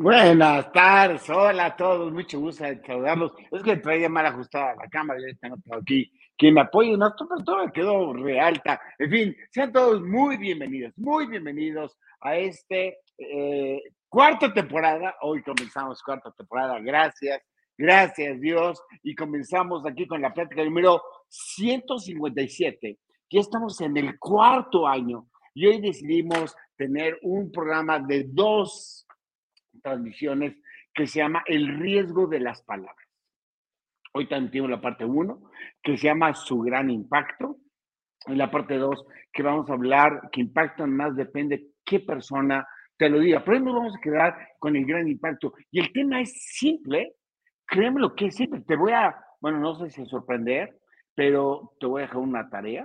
Buenas tardes, hola a todos, mucho gusto de saludarlos. Es que traía mal ajustada la cámara, ya todo aquí. Quien me apoye, no, pero todo quedó realta. En fin, sean todos muy bienvenidos, muy bienvenidos a este eh, cuarta temporada. Hoy comenzamos cuarta temporada, gracias, gracias Dios. Y comenzamos aquí con la plática número 157. Ya estamos en el cuarto año y hoy decidimos tener un programa de dos transmisiones que se llama El riesgo de las palabras. Hoy también tengo la parte 1, que se llama Su gran impacto. En la parte 2, que vamos a hablar, que impactan más, depende qué persona te lo diga. Pero nos vamos a quedar con el gran impacto. Y el tema es simple, créeme lo que es simple. Te voy a, bueno, no sé si sorprender, pero te voy a dejar una tarea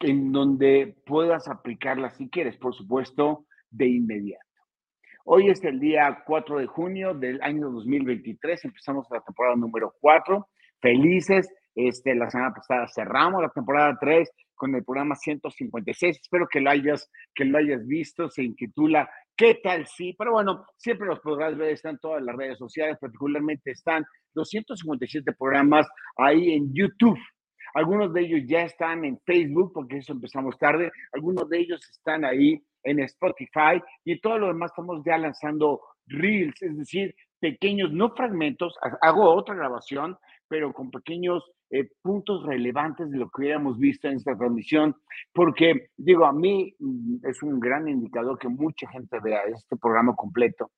en donde puedas aplicarla si quieres, por supuesto, de inmediato. Hoy es el día 4 de junio del año 2023, empezamos la temporada número 4, felices. Este, la semana pasada cerramos la temporada 3 con el programa 156. Espero que lo hayas, que lo hayas visto. Se intitula ¿Qué tal sí? Pero bueno, siempre los podrás ver, están todas las redes sociales, particularmente están los 157 programas ahí en YouTube. Algunos de ellos ya están en Facebook, porque eso empezamos tarde. Algunos de ellos están ahí en Spotify y todo lo demás estamos ya lanzando reels, es decir, pequeños, no fragmentos, hago otra grabación, pero con pequeños eh, puntos relevantes de lo que hubiéramos visto en esta transmisión, porque digo, a mí mm, es un gran indicador que mucha gente vea este programa completo,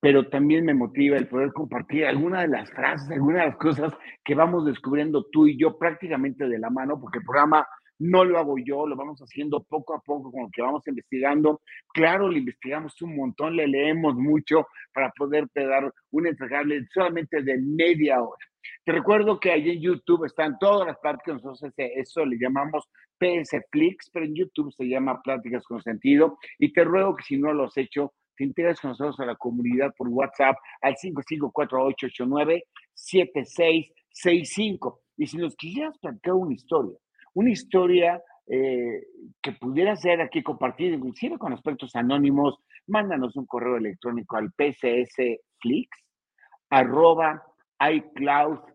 pero también me motiva el poder compartir alguna de las frases, algunas de las cosas que vamos descubriendo tú y yo prácticamente de la mano, porque el programa no lo hago yo, lo vamos haciendo poco a poco con lo que vamos investigando. Claro, le investigamos un montón, le leemos mucho para poderte dar un entregable solamente de media hora. Te recuerdo que ahí en YouTube están todas las pláticas, nosotros eso le llamamos PS Flix, pero en YouTube se llama Pláticas con Sentido. Y te ruego que si no lo has hecho, te integres con nosotros a la comunidad por WhatsApp al 5548897665. Y si nos quisieras platicar una historia, una historia eh, que pudiera ser aquí compartida, inclusive con aspectos anónimos, mándanos un correo electrónico al pcsflix arroba icloud.com.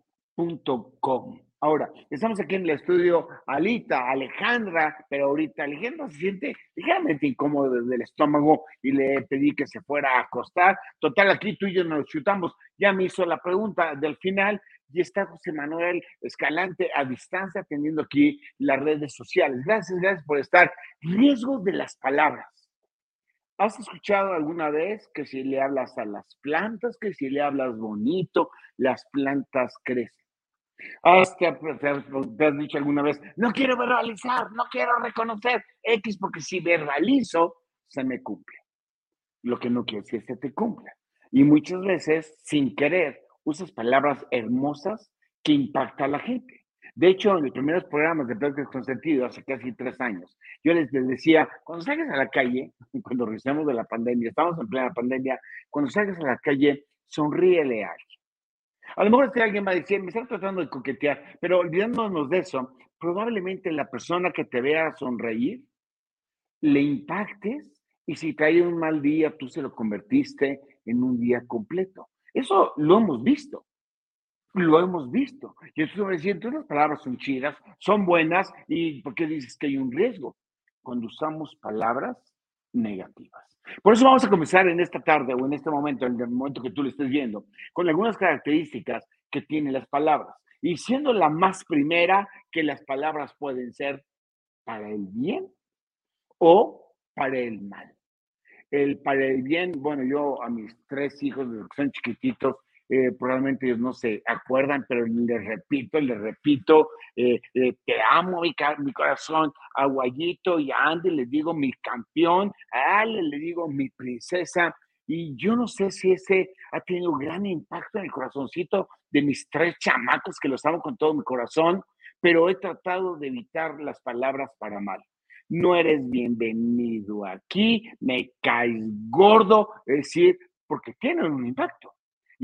Ahora, estamos aquí en el estudio Alita, Alejandra, pero ahorita Alejandra se siente ligeramente incómodo desde el estómago y le pedí que se fuera a acostar. Total, aquí tú y yo nos chutamos. Ya me hizo la pregunta del final y está José Manuel Escalante a distancia teniendo aquí las redes sociales. Gracias, gracias por estar. Riesgo de las palabras. ¿Has escuchado alguna vez que si le hablas a las plantas, que si le hablas bonito, las plantas crecen? ¿Has, te, has dicho alguna vez, no quiero verbalizar, no quiero reconocer X, porque si verbalizo, se me cumple. Lo que no quiero es que se te cumpla. Y muchas veces, sin querer, usas palabras hermosas que impactan a la gente. De hecho, en los primeros programas de Pláticas con Sentido, hace casi tres años, yo les, decía, cuando salgas a la calle, cuando regresamos de la pandemia, estamos en plena pandemia, cuando salgas a la calle, sonríele a alguien. A lo mejor alguien va a decir, me están tratando de coquetear, pero olvidándonos de eso, probablemente la persona que te vea sonreír, le impactes y si trae un mal día, tú se lo convertiste en un día completo. Eso lo hemos visto. Lo hemos visto. Y entonces me decía, las palabras son chidas, son buenas, ¿y por qué dices que hay un riesgo? Cuando usamos palabras negativas. Por eso vamos a comenzar en esta tarde o en este momento, en el momento que tú lo estés viendo, con algunas características que tienen las palabras. Y siendo la más primera, que las palabras pueden ser para el bien o para el mal el para el bien, bueno, yo a mis tres hijos, que son chiquititos, eh, probablemente ellos no se acuerdan, pero les repito, les repito, eh, eh, te amo mi, mi, corazón, a Guayito y a Andy les digo mi campeón, a Ale le digo mi princesa, y yo no sé si ese ha tenido gran impacto en el corazoncito de mis tres chamacos que los amo con todo mi corazón, pero he tratado de evitar las palabras para mal. No eres bienvenido aquí, me caes gordo, es decir, porque tienen un impacto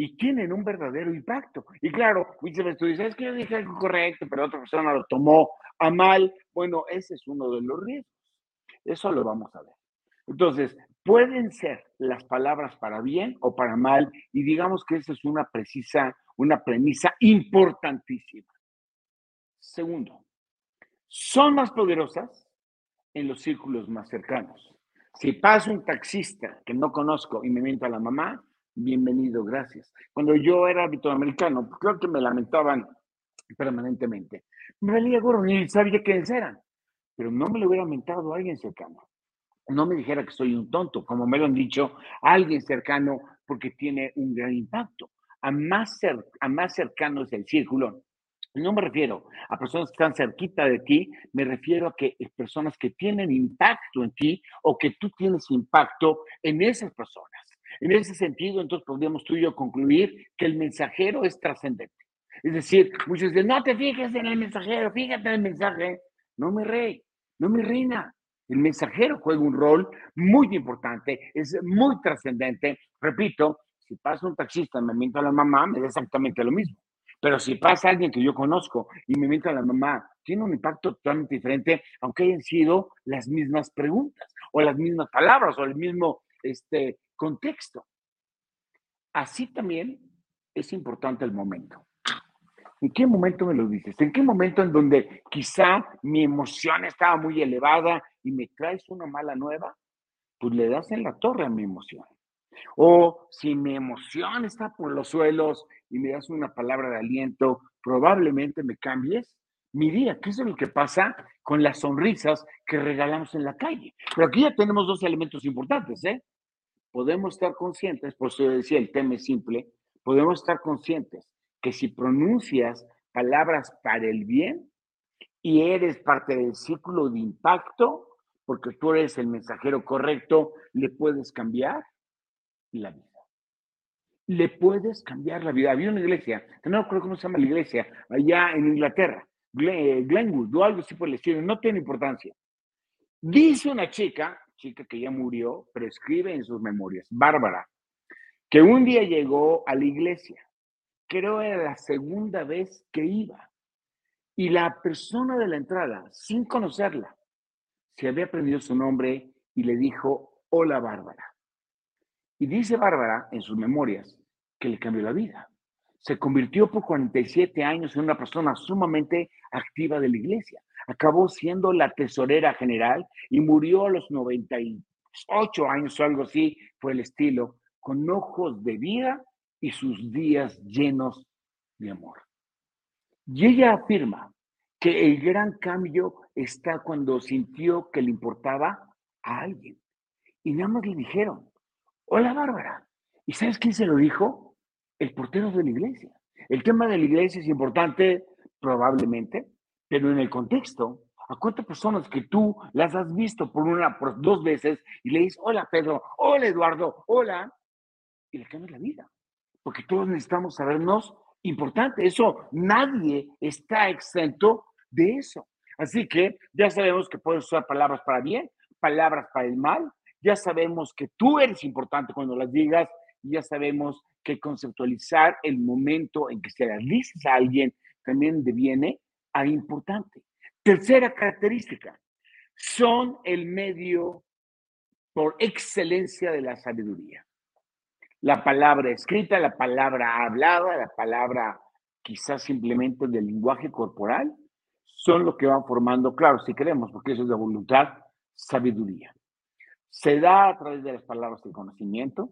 y tienen un verdadero impacto. Y claro, muchas tú dices, es que yo dije algo correcto, pero otra persona lo tomó a mal. Bueno, ese es uno de los riesgos. Eso lo vamos a ver. Entonces, pueden ser las palabras para bien o para mal, y digamos que esa es una precisa, una premisa importantísima. Segundo, son más poderosas en los círculos más cercanos. Si pasa un taxista que no conozco y me mienta a la mamá, bienvenido, gracias. Cuando yo era americano, pues creo que me lamentaban permanentemente. Me valía gorro, ni sabía quiénes eran, pero no me lo hubiera mentado a alguien cercano. No me dijera que soy un tonto, como me lo han dicho alguien cercano, porque tiene un gran impacto. A más, a más cercano es el círculo, no me refiero a personas que están cerquita de ti, me refiero a que personas que tienen impacto en ti o que tú tienes impacto en esas personas. En ese sentido, entonces podríamos tú y yo concluir que el mensajero es trascendente. Es decir, muchos dicen, no te fijes en el mensajero, fíjate en el mensaje. No, mi rey, no, mi reina. El mensajero juega un rol muy importante, es muy trascendente. Repito, si pasa un taxista y me miento a la mamá, me da exactamente lo mismo. Pero si pasa alguien que yo conozco y me miente a la mamá, tiene un impacto totalmente diferente, aunque hayan sido las mismas preguntas o las mismas palabras o el mismo este, contexto. Así también es importante el momento. ¿En qué momento me lo dices? ¿En qué momento en donde quizá mi emoción estaba muy elevada y me traes una mala nueva? Pues le das en la torre a mi emoción. O si mi emoción está por los suelos y me das una palabra de aliento, probablemente me cambies mi día, ¿Qué es lo que pasa con las sonrisas que regalamos en la calle. Pero aquí ya tenemos dos elementos importantes, ¿eh? Podemos estar conscientes, por eso decía, el tema es simple, podemos estar conscientes que si pronuncias palabras para el bien y eres parte del círculo de impacto, porque tú eres el mensajero correcto, le puedes cambiar la vida. Le puedes cambiar la vida. Había una iglesia, no creo cómo se llama la iglesia, allá en Inglaterra, eh, Glenwood o algo así por el estilo, no tiene importancia. Dice una chica, chica que ya murió, pero escribe en sus memorias, Bárbara, que un día llegó a la iglesia creo era la segunda vez que iba. Y la persona de la entrada, sin conocerla, se había aprendido su nombre y le dijo, hola Bárbara. Y dice Bárbara en sus memorias que le cambió la vida. Se convirtió por 47 años en una persona sumamente activa de la iglesia. Acabó siendo la tesorera general y murió a los 98 años o algo así, fue el estilo, con ojos de vida y sus días llenos de amor. Y ella afirma que el gran cambio está cuando sintió que le importaba a alguien. Y nada más le dijeron, hola Bárbara. ¿Y sabes quién se lo dijo? El portero de la iglesia. El tema de la iglesia es importante, probablemente, pero en el contexto, ¿a cuántas personas que tú las has visto por una, por dos veces y le dices, hola Pedro, hola Eduardo, hola, y le cambias la vida? porque todos necesitamos sabernos importante. Eso, nadie está exento de eso. Así que ya sabemos que puedes usar palabras para bien, palabras para el mal. Ya sabemos que tú eres importante cuando las digas y ya sabemos que conceptualizar el momento en que se las dices a alguien también deviene a importante. Tercera característica, son el medio por excelencia de la sabiduría la palabra escrita, la palabra hablada, la palabra quizás simplemente del lenguaje corporal, son lo que van formando, claro, si queremos, porque eso es de voluntad, sabiduría. Se da a través de las palabras del conocimiento.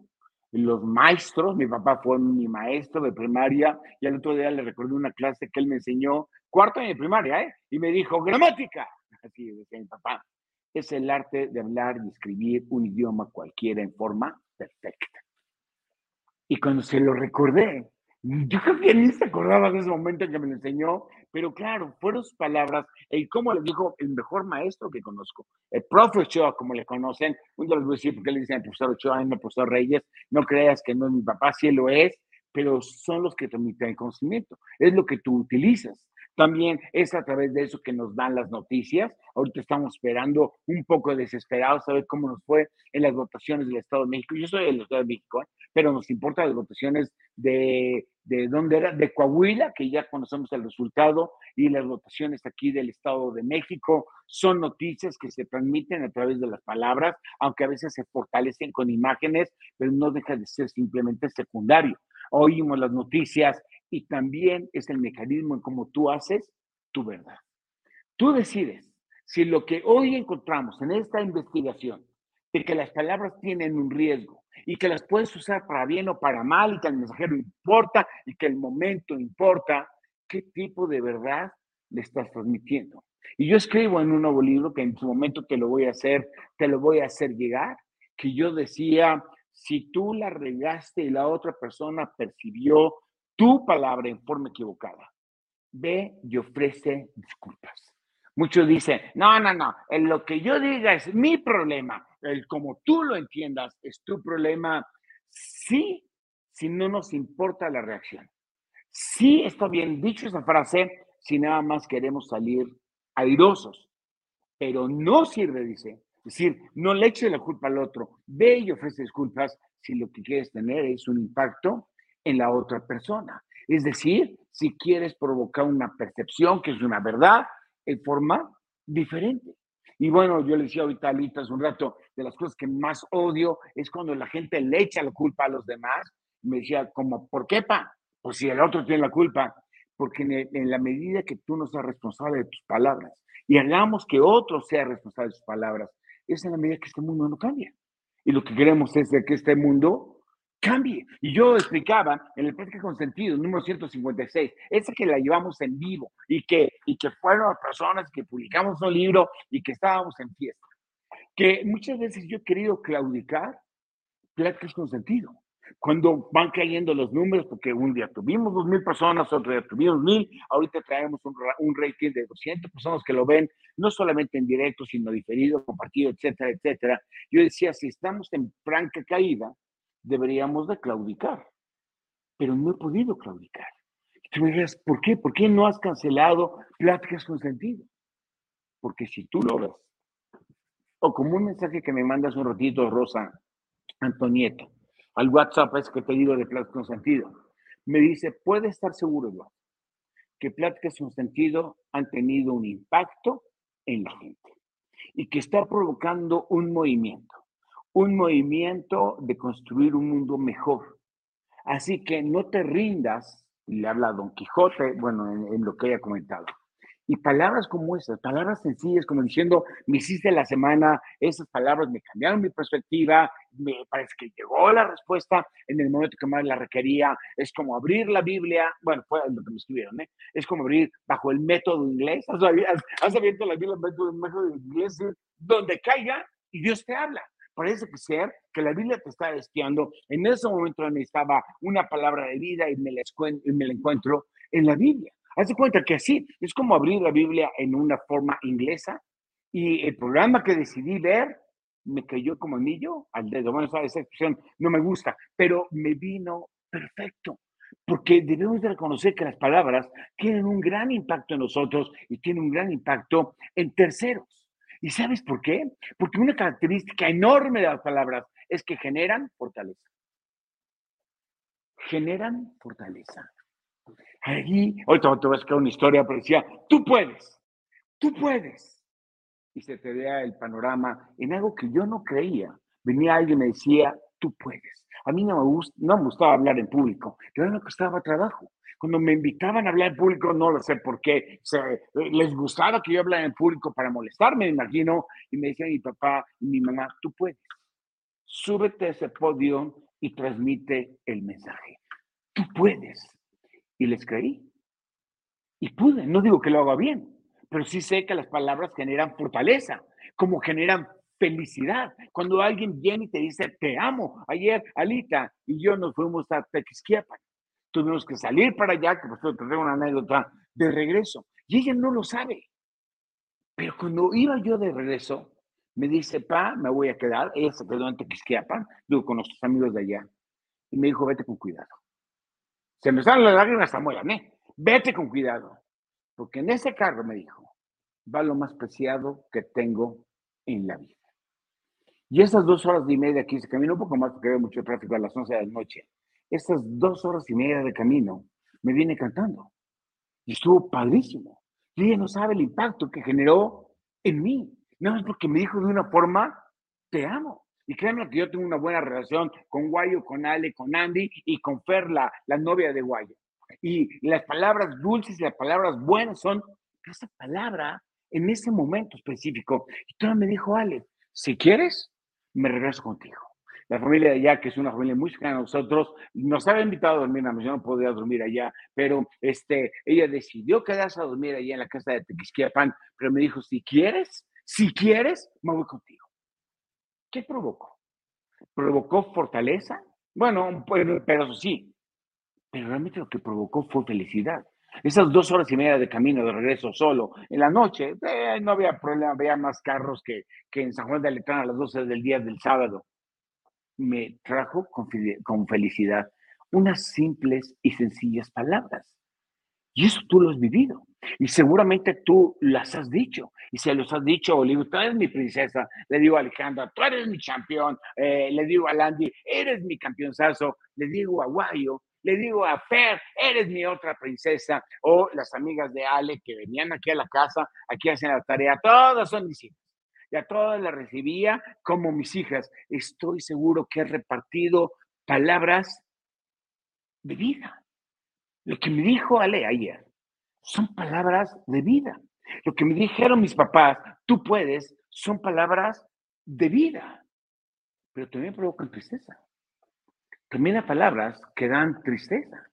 Los maestros, mi papá fue mi maestro de primaria y al otro día le recordé una clase que él me enseñó, cuarto año de primaria, ¿eh? Y me dijo, gramática. Así decía mi papá. Es el arte de hablar y escribir un idioma cualquiera en forma perfecta. Y cuando se lo recordé, yo creo que ni se acordaba de ese momento en que me lo enseñó, pero claro, fueron sus palabras, y como le dijo el mejor maestro que conozco, el profe Ochoa, como le conocen, un les voy a decir porque le dicen al profesor Ochoa, el profesor Reyes, no creas que no es mi papá, sí lo es, pero son los que transmiten el conocimiento, es lo que tú utilizas. También es a través de eso que nos dan las noticias. Ahorita estamos esperando un poco desesperados a ver cómo nos fue en las votaciones del Estado de México. Yo soy del Estado de México, ¿eh? pero nos importan las votaciones de, de dónde era, de Coahuila, que ya conocemos el resultado, y las votaciones aquí del Estado de México. Son noticias que se transmiten a través de las palabras, aunque a veces se fortalecen con imágenes, pero no deja de ser simplemente secundario. Oímos las noticias y también es el mecanismo en cómo tú haces tu verdad. Tú decides si lo que hoy encontramos en esta investigación, de que las palabras tienen un riesgo y que las puedes usar para bien o para mal y que el mensajero importa y que el momento importa, ¿qué tipo de verdad le estás transmitiendo? Y yo escribo en un nuevo libro que en su momento te lo voy a hacer, te lo voy a hacer llegar, que yo decía, si tú la regaste y la otra persona percibió tu palabra en forma equivocada, ve y ofrece disculpas. Muchos dicen, no, no, no, en lo que yo diga es mi problema, el como tú lo entiendas es tu problema. Sí, si no nos importa la reacción. Sí está bien dicho esa frase si nada más queremos salir airosos, pero no sirve, dice. Es decir, no le eche la culpa al otro, ve y ofrece disculpas si lo que quieres tener es un impacto en la otra persona. Es decir, si quieres provocar una percepción que es una verdad en forma diferente. Y bueno, yo le decía ahorita a Alita hace un rato, de las cosas que más odio es cuando la gente le echa la culpa a los demás. Me decía, como, ¿por qué, pa? Pues si el otro tiene la culpa. Porque en, la medida que tú no seas responsable de tus palabras y hagamos que otro sea responsable de sus palabras, es en la medida que este mundo no cambia. Y lo que queremos es de que este mundo cambie. Y yo explicaba en el Práctica con Sentido, número 156, esa que la llevamos en vivo y que, y que fueron personas que publicamos un libro y que estábamos en fiesta. Que muchas veces yo he querido claudicar Pláticas con Sentido. Cuando van cayendo los números, porque un día tuvimos dos mil personas, otro día tuvimos mil, ahorita traemos un, un rating de 200 personas que lo ven, no solamente en directo, sino diferido, compartido, etcétera, etcétera. Yo decía, si estamos en franca caída, deberíamos de claudicar, pero no he podido claudicar. tú me dirás, ¿por qué? ¿Por qué no has cancelado pláticas con sentido? Porque si tú lo ves, o como un mensaje que me mandas un ratito, Rosa Antonieta, al WhatsApp es que te digo de pláticas con sentido, me dice, puede estar seguro, Eduardo, que pláticas con sentido han tenido un impacto en la gente y que está provocando un movimiento un movimiento de construir un mundo mejor. Así que no te rindas, le habla Don Quijote, bueno, en, lo que haya comentado. Y palabras como esas, palabras sencillas, como diciendo, me hiciste la semana, esas palabras me cambiaron mi perspectiva, me parece que llegó la respuesta en el momento que más la requería. Es como abrir la Biblia, bueno, fue lo que me escribieron, ¿eh? Es como abrir bajo el método inglés. ¿Has, abierto la Biblia bajo el método inglés? Donde caiga y Dios te habla parece que ser que la Biblia te está espiando. En ese momento necesitaba una palabra de vida y me la, encuentro en la Biblia. Haz de cuenta que así es como abrir la Biblia en una forma inglesa y el programa que decidí ver me cayó como anillo al dedo. Bueno, esa expresión no me gusta, pero me vino perfecto. Porque debemos de reconocer que las palabras tienen un gran impacto en nosotros y tienen un gran impacto en terceros. ¿Y sabes por qué? Porque una característica enorme de las palabras es que generan fortaleza. Generan fortaleza. Ahí, ahorita te voy a explicar una historia, pero decía, tú puedes, tú puedes. Y se te vea el panorama en algo que yo no creía. Venía alguien y me decía, tú puedes. A mí no me, gusta, no me gustaba hablar en público, pero me costaba trabajo. Cuando me invitaban a hablar en público, no lo sé por qué, se, les gustaba que yo hablara en público para molestarme, me imagino, y me decían mi papá y mi mamá, tú puedes, súbete a ese podio y transmite el mensaje. Tú puedes. Y les creí. Y pude. No digo que lo haga bien, pero sí sé que las palabras generan fortaleza, como generan felicidad. Cuando alguien viene y te dice, te amo. Ayer, Alita y yo nos fuimos a Tequisquiapan tuvimos que salir para allá, que por cierto tengo una anécdota de regreso. Y ella no lo sabe. Pero cuando iba yo de regreso, me dice, pa, me voy a quedar. Ella se quedó en Tequisquiapan, digo, con nuestros amigos de allá. Y me dijo, vete con cuidado. Se me salen las lágrimas hasta ¿eh? Vete con cuidado. porque en ese carro, me dijo, va lo más preciado que tengo en la vida. Y esas dos horas y media aquí se camino un poco más porque veo mucho tráfico a las 11 de la noche. Estas dos horas y media de camino me viene cantando. Y estuvo padrísimo. Y ella no sabe el impacto que generó en mí. No es porque me dijo de una forma, te amo. Y créanme que yo tengo una buena relación con Guayo, con Ale, con Andy y con Fer, la, novia de Guayo. Y las palabras dulces y las palabras buenas son esa palabra en ese momento específico. Y todo me dijo, Ale, si quieres, me regreso contigo. La familia de allá, que es una familia muy cercana a nosotros, nos había invitado a dormir, yo no podía dormir allá, pero este, ella decidió quedarse a dormir allá en la casa de Tequisquiapan, pero me dijo, si quieres, si quieres, me voy contigo. ¿Qué provocó? ¿Provocó fortaleza? Bueno, pero sí, pero realmente lo que provocó fue felicidad. Esas dos horas y media de camino de regreso solo en la noche, eh, no había problema, había más carros que, que en San Juan de Aletrán a las 12 del día del sábado. Me trajo con, con felicidad unas simples y sencillas palabras. Y eso tú lo has vivido. Y seguramente tú las has dicho. Y se los has dicho, le digo, tú eres mi princesa. Le digo a Alejandra, tú eres mi campeón. Eh, le digo a Landy, eres mi campeonzazo. Le digo a Guayo, le digo a Fer, eres mi otra princesa, o las amigas de Ale que venían aquí a la casa, aquí hacen la tarea, todas son mis hijas. Y a todas las recibía como mis hijas. Estoy seguro que he repartido palabras de vida. Lo que me dijo Ale ayer son palabras de vida. Lo que me dijeron mis papás, tú puedes, son palabras de vida. Pero también provocan tristeza también hay palabras que dan tristeza.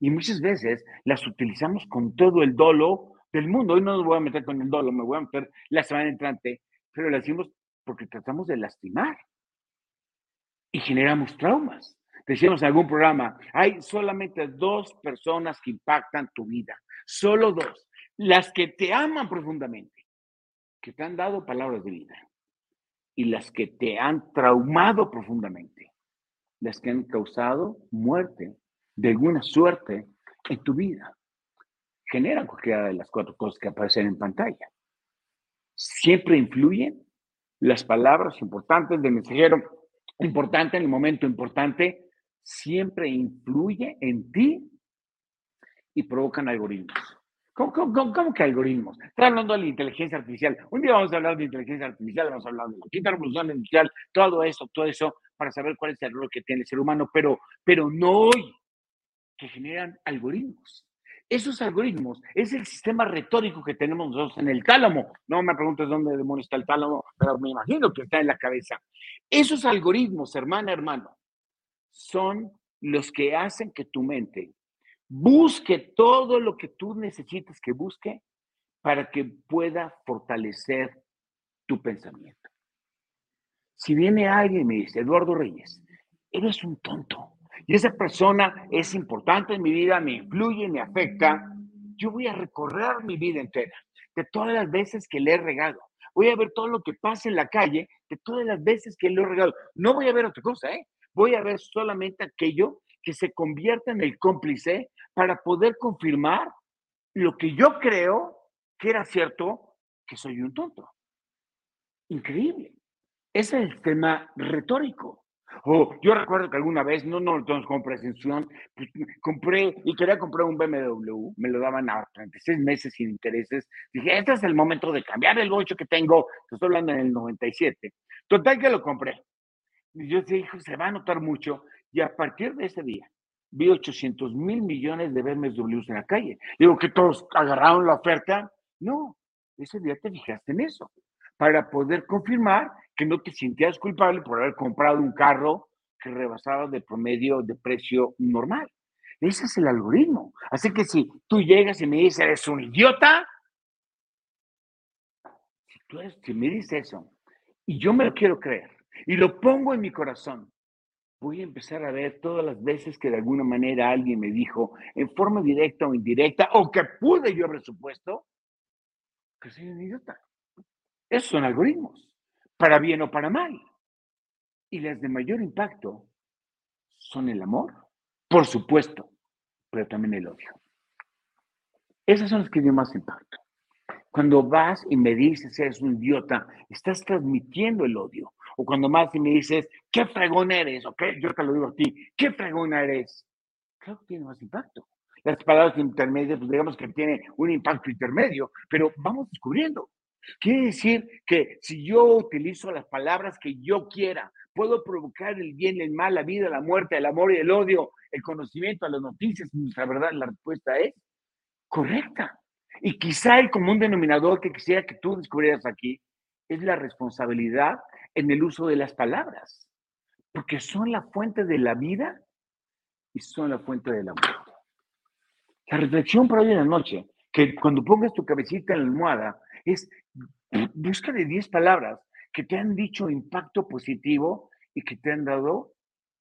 Y muchas veces las utilizamos con todo el dolo del mundo. Hoy no nos voy a meter con el dolo, me voy a meter la semana entrante, pero lo decimos porque tratamos de lastimar y generamos traumas. Decíamos en algún programa, hay solamente dos personas que impactan tu vida, solo dos, las que te aman profundamente, que te han dado palabras de vida y las que te han traumado profundamente las que han causado muerte de alguna suerte en tu vida. Generan cualquiera de las cuatro cosas que aparecen en pantalla. Siempre influyen las palabras importantes del mensajero importante en el momento importante, siempre influye en ti y provocan algoritmos. ¿Cómo, cómo, que algoritmos? Estoy hablando de la inteligencia artificial. Un día vamos a hablar de inteligencia artificial, vamos a hablar de la quinta revolución industrial, todo eso, todo eso, para saber cuál es el error que tiene el ser humano, pero, pero no hoy, que generan algoritmos. Esos algoritmos es el sistema retórico que tenemos nosotros en el tálamo. No me preguntes dónde demonios está el tálamo, pero me imagino que está en la cabeza. Esos algoritmos, hermana, hermano, son los que hacen que tu mente Busque todo lo que tú necesites que busque para que pueda fortalecer tu pensamiento. Si viene alguien y me dice, Eduardo Reyes, eres un tonto y esa persona es importante en mi vida, me influye, me afecta, yo voy a recorrer mi vida entera de todas las veces que le he regado. Voy a ver todo lo que pasa en la calle de todas las veces que le he regado. No voy a ver otra cosa, ¿eh? Voy a ver solamente aquello que se convierta en el cómplice para poder confirmar lo que yo creo que era cierto, que soy un tonto. Increíble. Ese es el tema retórico. Oh, yo recuerdo que alguna vez, no, no, entonces con presención, pues, compré y quería comprar un BMW, me lo daban a 36 meses sin intereses. Dije, este es el momento de cambiar el 8 que tengo, estoy hablando en el 97. Total que lo compré. Y yo dije, se va a notar mucho. Y a partir de ese día, vi 800 mil millones de BMWs en la calle. Digo que todos agarraron la oferta. No, ese día te fijaste en eso, para poder confirmar que no te sentías culpable por haber comprado un carro que rebasaba de promedio de precio normal. Ese es el algoritmo. Así que si tú llegas y me dices, eres un idiota, si, tú si me dices eso y yo me lo quiero creer y lo pongo en mi corazón, voy a empezar a ver todas las veces que de alguna manera alguien me dijo, en forma directa o indirecta, o que pude yo haber supuesto, que soy un idiota. Esos son algoritmos, para bien o para mal. Y las de mayor impacto son el amor, por supuesto, pero también el odio. Esas son las que tienen más impacto. Cuando vas y me dices, eres un idiota, estás transmitiendo el odio. O cuando más y me dices, qué fregón eres, ok, yo te lo digo a ti, qué fregón eres. Claro que tiene más impacto. Las palabras intermedias, pues digamos que tiene un impacto intermedio, pero vamos descubriendo. Quiere decir que si yo utilizo las palabras que yo quiera, puedo provocar el bien, el mal, la vida, la muerte, el amor y el odio, el conocimiento, las noticias. Nuestra verdad, la respuesta es correcta. Y quizá el común denominador que quisiera que tú descubrieras aquí es la responsabilidad en el uso de las palabras, porque son la fuente de la vida y son la fuente de la muerte. La reflexión para hoy en la noche, que cuando pongas tu cabecita en la almohada, es busca de 10 palabras que te han dicho impacto positivo y que te han dado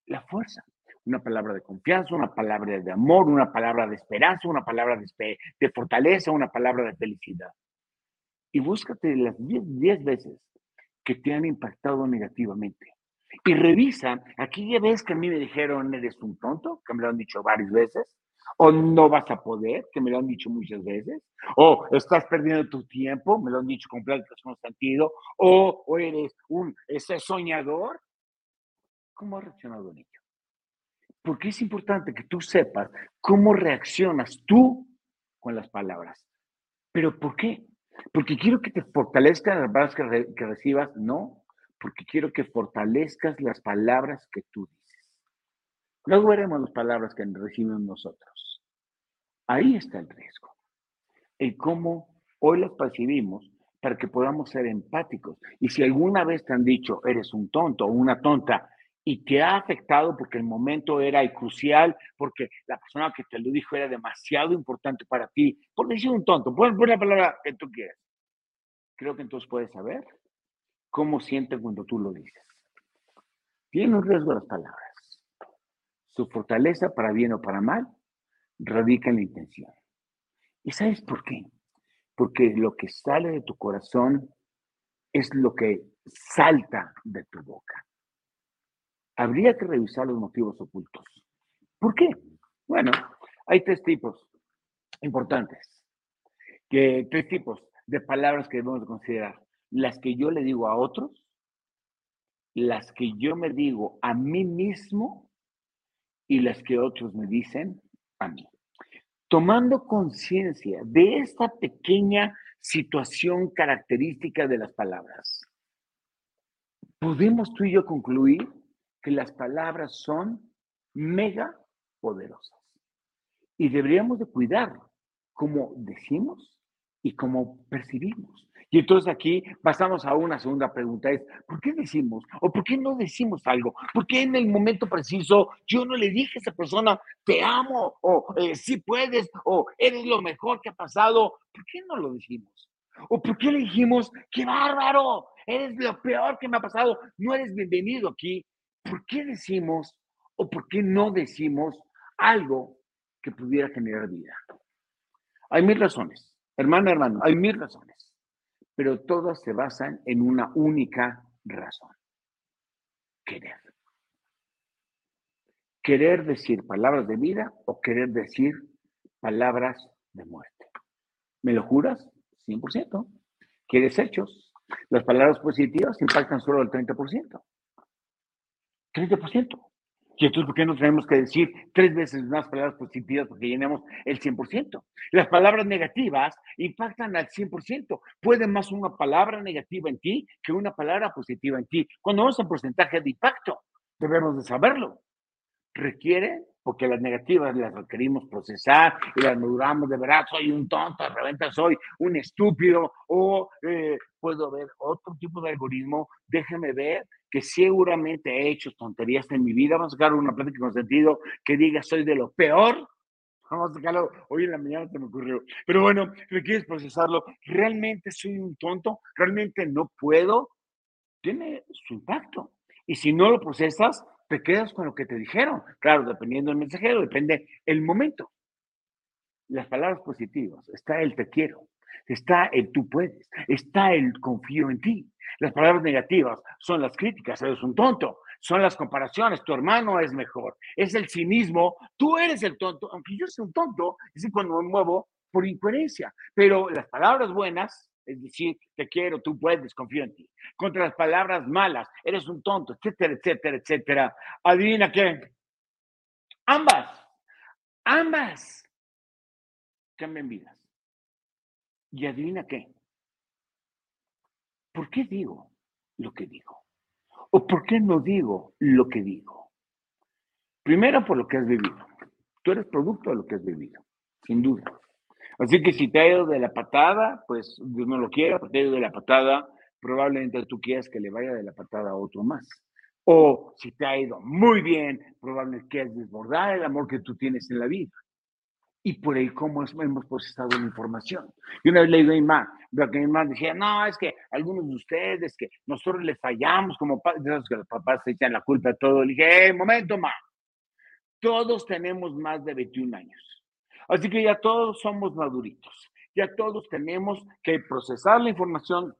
la fuerza. Una palabra de confianza, una palabra de amor, una palabra de esperanza, una palabra de, de fortaleza, una palabra de felicidad. Y búscate las 10 veces que te han impactado negativamente. Y revisa, aquí ya ves que a mí me dijeron, eres un tonto, que me lo han dicho varias veces, o no vas a poder, que me lo han dicho muchas veces, o estás perdiendo tu tiempo, me lo han dicho con pláticas con sentido, o, o eres un ese soñador. ¿Cómo has reaccionado en ello? Porque es importante que tú sepas cómo reaccionas tú con las palabras. ¿Pero por qué? Porque quiero que te fortalezcan las palabras que, recibas, no, porque quiero que fortalezcas las palabras que tú dices. Luego veremos las palabras que recibimos nosotros. Ahí está el riesgo. El cómo hoy las percibimos para que podamos ser empáticos. Y si alguna vez te han dicho, eres un tonto o una tonta, y te ha afectado porque el momento era crucial, porque la persona que te lo dijo era demasiado importante para ti, por decir un tonto, pon, la palabra que tú quieras. Creo que entonces puedes saber cómo siente cuando tú lo dices. Tiene un riesgo las palabras. Su fortaleza, para bien o para mal, radica en la intención. ¿Y sabes por qué? Porque lo que sale de tu corazón es lo que salta de tu boca. Habría que revisar los motivos ocultos. ¿Por qué? Bueno, hay tres tipos importantes, que, tres tipos de palabras que debemos considerar. Las que yo le digo a otros, las que yo me digo a mí mismo y las que otros me dicen a mí. Tomando conciencia de esta pequeña situación característica de las palabras, podemos tú y yo concluir que las palabras son mega poderosas y deberíamos de cuidar cómo decimos y cómo percibimos. Y entonces aquí pasamos a una segunda pregunta, es, ¿por qué decimos o por qué no decimos algo? ¿Por qué en el momento preciso yo no le dije a esa persona, te amo, o si eh, sí puedes, o eres lo mejor que ha pasado? ¿Por qué no lo decimos? ¿O por qué le dijimos, qué bárbaro, eres lo peor que me ha pasado, no eres bienvenido aquí? ¿Por qué decimos o por qué no decimos algo que pudiera generar vida? Hay mil razones, hermana, hermano, hay mil razones pero todas se basan en una única razón, querer. Querer decir palabras de vida o querer decir palabras de muerte. ¿Me lo juras? 100%. ¿Quieres hechos? Las palabras positivas impactan solo el 30%. 30%. Y entonces, ¿por qué no tenemos que decir tres veces más palabras positivas porque llenemos el 100%? Las palabras negativas impactan al 100%. Puede más una palabra negativa en ti que una palabra positiva en ti. Cuando vamos a porcentaje de impacto, debemos de saberlo. Requiere, porque las negativas las requerimos procesar y las maduramos de verdad, soy un tonto, de repente soy un estúpido o eh, puedo ver otro tipo de algoritmo, déjeme ver que seguramente he hecho tonterías en mi vida. Vamos a sacar una plática con sentido que diga soy de lo peor. Vamos a sacarlo. Hoy en la mañana se me ocurrió. Pero bueno, quieres procesarlo. ¿Realmente soy un tonto? ¿Realmente no puedo? Tiene su impacto. Y si no lo procesas, te quedas con lo que te dijeron. Claro, dependiendo del mensajero, depende el momento. Las palabras positivas, está el te quiero, está el tú puedes, está el confío en ti. Las palabras negativas son las críticas, eres un tonto, son las comparaciones, tu hermano es mejor, es el cinismo, tú eres el tonto, aunque yo sea un tonto, es cuando me muevo, por incoherencia. Pero las palabras buenas, es decir, te quiero, tú puedes, confío en ti. Contra las palabras malas, eres un tonto, etcétera, etcétera, etcétera. Adivina qué. Ambas, ambas cambian vidas. Y adivina qué. ¿Por qué digo lo que digo? ¿O por qué no digo lo que digo? Primero por lo que has vivido. Tú eres producto de lo que has vivido, sin duda. Así que si te ha ido de la patada, pues Dios no lo quiera, te ha ido de la patada, probablemente tú quieras que le vaya de la patada a otro más. O si te ha ido muy bien, probablemente quieras desbordar el amor que tú tienes en la vida. Y por ahí cómo hemos procesado la información. Y una vez le digo a mi mamá, que mi decía, no, es que algunos de ustedes, que nosotros les fallamos como padres, que los papás se echan la culpa de todo. Le dije, eh, momento, ma, todos tenemos más de 21 años. Así que ya todos somos maduritos. Ya todos tenemos que procesar la información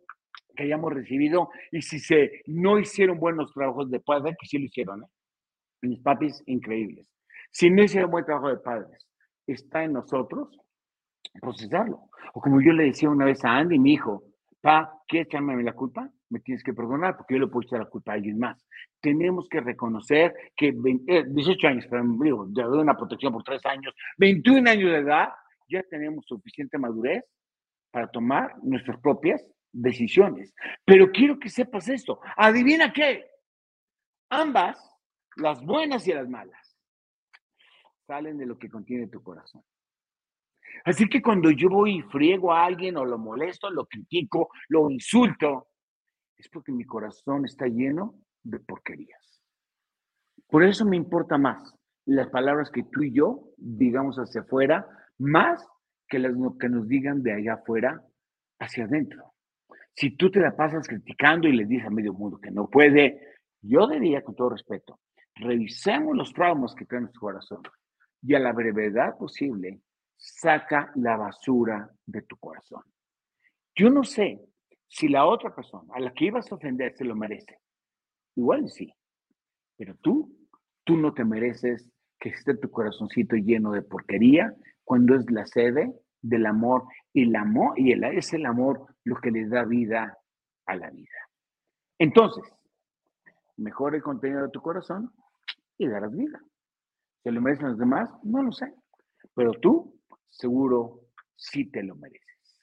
que hayamos recibido y si se no hicieron buenos trabajos de padres, que sí lo hicieron, ¿eh? mis papis increíbles. Si no hicieron buen trabajo de padres, está en nosotros procesarlo. O como yo le decía una vez a Andy, mi hijo, pa, ¿quieres echarme la culpa? Me tienes que perdonar porque yo le puedo echar la culpa a alguien más tenemos que reconocer que 18 eh, años, pero digo, de una protección por 3 años, 21 años de edad, ya tenemos suficiente madurez para tomar nuestras propias decisiones. Pero quiero que sepas esto. Adivina qué. Ambas, las buenas y las malas, salen de lo que contiene tu corazón. Así que cuando yo voy y friego a alguien o lo molesto, lo critico, lo insulto, es porque mi corazón está lleno de porquerías. Por eso me importa más las palabras que tú y yo digamos hacia afuera, más que las que nos digan de allá afuera hacia adentro. Si tú te la pasas criticando y le dices a medio mundo que no puede, yo diría con todo respeto, revisemos los traumas que trae nuestro corazón y a la brevedad posible saca la basura de tu corazón. Yo no sé si la otra persona a la que ibas a ofender se lo merece. Igual sí. Pero tú, tú no te mereces que esté tu corazoncito lleno de porquería cuando es la sede del amor. Y el amor, y el, es el amor lo que le da vida a la vida. Entonces, mejora el contenido de tu corazón y darás vida. ¿Se lo merecen los demás? No lo sé. Pero tú, seguro, sí te lo mereces.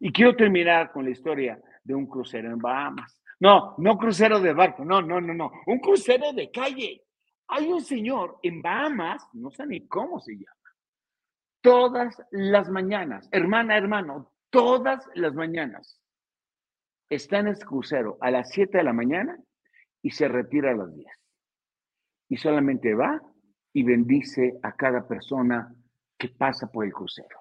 Y quiero terminar con la historia de un crucero en Bahamas. No, no crucero de barco, no, no, no, no, un crucero de calle. Hay un señor en Bahamas, no sé ni cómo se llama, todas las mañanas, hermana, hermano, todas las mañanas está en ese crucero a las 7 de la mañana y se retira a las 10. Y solamente va y bendice a cada persona que pasa por el crucero.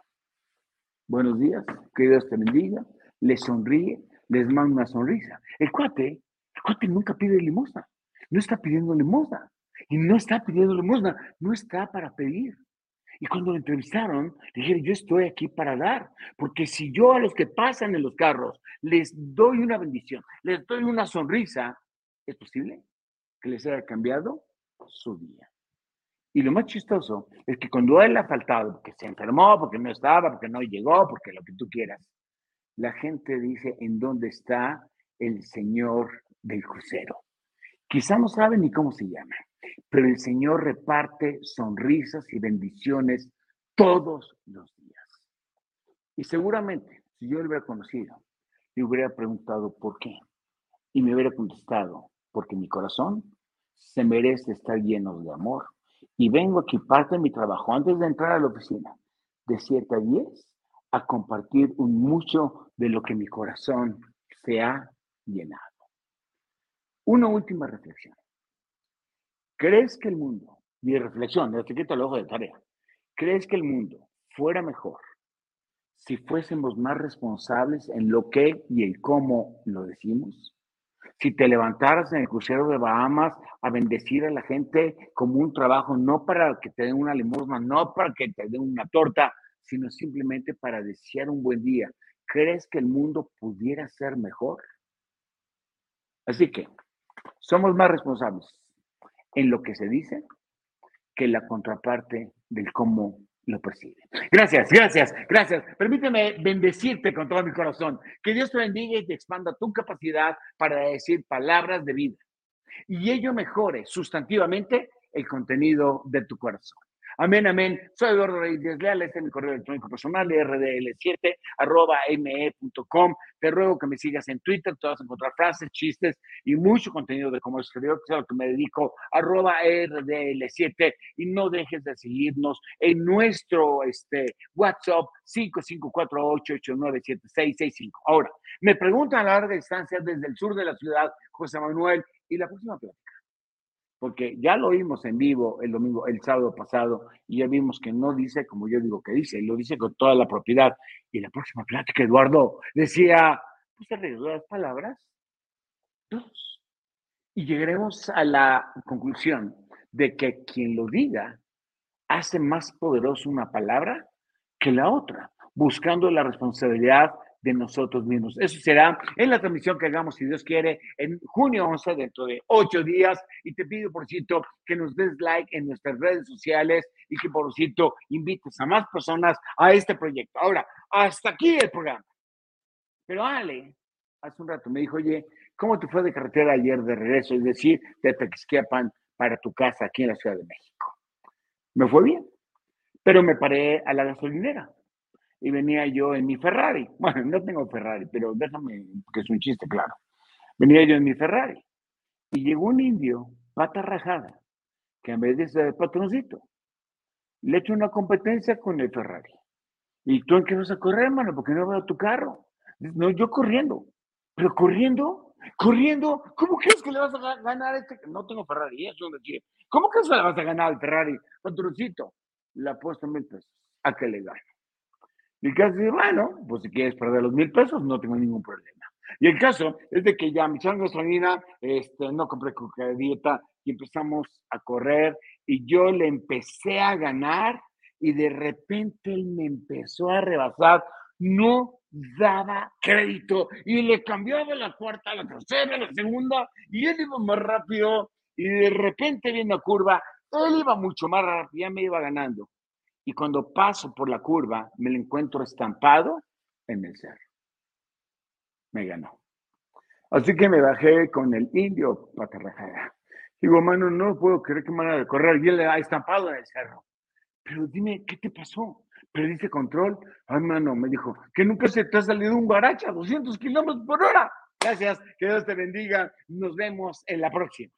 Buenos días, que Dios te bendiga, le sonríe, les manda una sonrisa. El cuate, el cuate nunca pide limosna, no está pidiendo limosna. Y no está pidiendo limosna, no está para pedir. Y cuando lo entrevistaron, dijeron, yo estoy aquí para dar, porque si yo a los que pasan en los carros les doy una bendición, les doy una sonrisa, ¿es posible que les haya cambiado su día? Y lo más chistoso es que cuando él ha faltado, porque se enfermó, porque no estaba, porque no llegó, porque lo que tú quieras, la gente dice en dónde está el Señor del crucero. Quizá no saben ni cómo se llama, pero el Señor reparte sonrisas y bendiciones todos los días. Y seguramente, si yo lo hubiera conocido, le hubiera preguntado por qué. Y me hubiera contestado, porque mi corazón se merece estar lleno de amor. Y vengo aquí, parte de mi trabajo, antes de entrar a la oficina, de 7 a 10, a compartir un mucho de lo que mi corazón se ha llenado. Una última reflexión. ¿Crees que el mundo, mi reflexión, de etiqueta el ojo de tarea, ¿crees que el mundo fuera mejor si fuésemos más responsables en lo que y el cómo lo decimos? Si te levantaras en el crucero de Bahamas a bendecir a la gente como un trabajo, no para que te den una limosna, no para que te den una torta, sino simplemente para desear un buen día. ¿Crees que el mundo pudiera ser mejor? Así que somos más responsables en lo que se dice que la contraparte del cómo lo percibe. Gracias, gracias, gracias. Permíteme bendecirte con todo mi corazón. Que Dios te bendiga y te expanda tu capacidad para decir palabras de vida. Y ello mejore sustantivamente el contenido de tu corazón. Amén, amén. Soy Eduardo Reyes Leal, este es mi correo electrónico personal, rdl7, arroba me.com. Te ruego que me sigas en Twitter, te vas a encontrar frases, chistes y mucho contenido de comercio exterior, que es a lo que me dedico, arroba rdl7. Y no dejes de seguirnos en nuestro este, WhatsApp 5548897665. Ahora, me preguntan a larga distancia desde el sur de la ciudad, José Manuel, y la próxima plática porque ya lo vimos en vivo el domingo, el sábado pasado, y ya vimos que no dice como yo digo que dice, lo dice con toda la propiedad. Y la próxima plática, Eduardo decía, pues alrededor de las palabras, dos. Y llegaremos a la conclusión de que quien lo diga hace más poderoso una palabra que la otra, buscando la responsabilidad de nosotros mismos. Eso será en la transmisión que hagamos, si Dios quiere, en junio 11, dentro de ocho días. Y te pido, por cierto, que nos des like en nuestras redes sociales y que, por cierto, invites a más personas a este proyecto. Ahora, hasta aquí el programa. Pero Ale, hace un rato me dijo, oye, ¿cómo te fue de carretera ayer de regreso? Es decir, de Texquiapan para tu casa aquí en la Ciudad de México. Me fue bien, pero me paré a la gasolinera y venía yo en mi Ferrari. Bueno, no tengo Ferrari, pero déjame, que es un chiste, claro. Venía yo en mi Ferrari y llegó un indio, pata rajada, que en vez de ser patroncito, le echo una competencia con el Ferrari. ¿Y tú en qué vas a correr, hermano? Porque no veo tu carro. No, yo corriendo. Pero corriendo, corriendo, ¿cómo crees que le vas a ganar a este? No tengo Ferrari, eso es decir. ¿Cómo crees que le vas a ganar al Ferrari? Patroncito, le apuesto mil pesos a que le gane. Y el caso es, bueno, pues si quieres perder los mil pesos, no tengo ningún problema. Y el caso es de que ya me echaron gasolina, este, no compré coca de dieta y empezamos a correr y yo le empecé a ganar y de repente él me empezó a rebasar. No daba crédito y le cambiaba la cuarta, la tercera, la segunda y él iba más rápido y de repente viene la curva, él iba mucho más rápido, ya me iba ganando y cuando paso por la curva me lo encuentro estampado en el cerro. Me ganó. Así que me bajé con el indio patarrajada. Digo, mano, no puedo creer que me van a correr. Y le ha estampado en el cerro. Pero dime, ¿qué te pasó? ¿Perdiste control? Ay, mano, me dijo, que nunca se te ha salido un guaracha a 200 kilómetros por hora. Gracias, que Dios te bendiga. Nos vemos en la próxima.